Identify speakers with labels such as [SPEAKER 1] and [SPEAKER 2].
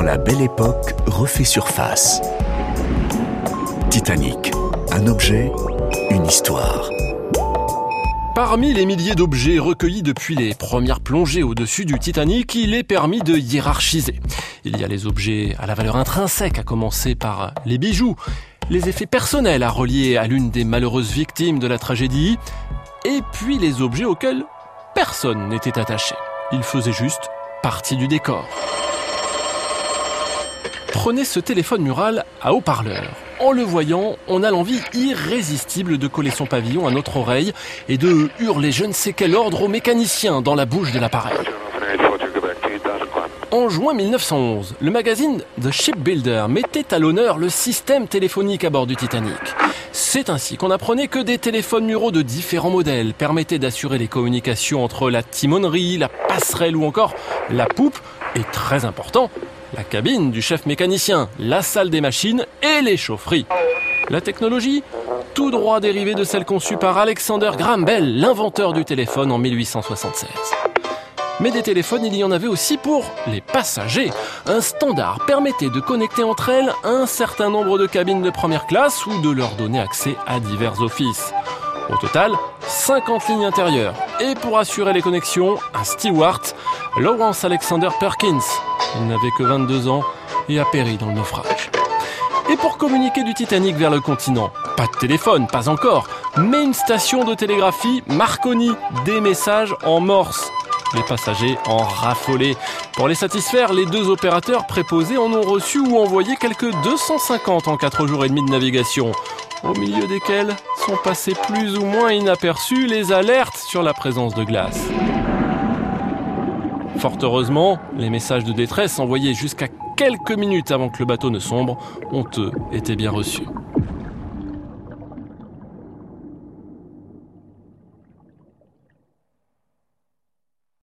[SPEAKER 1] La belle époque refait surface. Titanic, un objet, une histoire.
[SPEAKER 2] Parmi les milliers d'objets recueillis depuis les premières plongées au-dessus du Titanic, il est permis de hiérarchiser. Il y a les objets à la valeur intrinsèque, à commencer par les bijoux, les effets personnels à relier à l'une des malheureuses victimes de la tragédie, et puis les objets auxquels personne n'était attaché. Ils faisaient juste partie du décor. Prenez ce téléphone mural à haut-parleur. En le voyant, on a l'envie irrésistible de coller son pavillon à notre oreille et de hurler je ne sais quel ordre au mécanicien dans la bouche de l'appareil. En juin 1911, le magazine The Shipbuilder mettait à l'honneur le système téléphonique à bord du Titanic. C'est ainsi qu'on apprenait que des téléphones muraux de différents modèles permettaient d'assurer les communications entre la timonerie, la passerelle ou encore la poupe, et très important, la cabine du chef mécanicien, la salle des machines et les chaufferies. La technologie Tout droit dérivée de celle conçue par Alexander Graham Bell, l'inventeur du téléphone en 1876. Mais des téléphones, il y en avait aussi pour les passagers. Un standard permettait de connecter entre elles un certain nombre de cabines de première classe ou de leur donner accès à divers offices. Au total, 50 lignes intérieures. Et pour assurer les connexions, un steward, Lawrence Alexander Perkins. Il n'avait que 22 ans et a péri dans le naufrage. Et pour communiquer du Titanic vers le continent, pas de téléphone, pas encore, mais une station de télégraphie Marconi, des messages en morse. Les passagers en raffolaient. Pour les satisfaire, les deux opérateurs préposés en ont reçu ou envoyé quelques 250 en 4 jours et demi de navigation, au milieu desquels sont passés plus ou moins inaperçus les alertes sur la présence de glace. Fort heureusement, les messages de détresse envoyés jusqu'à quelques minutes avant que le bateau ne sombre ont eux été bien reçus.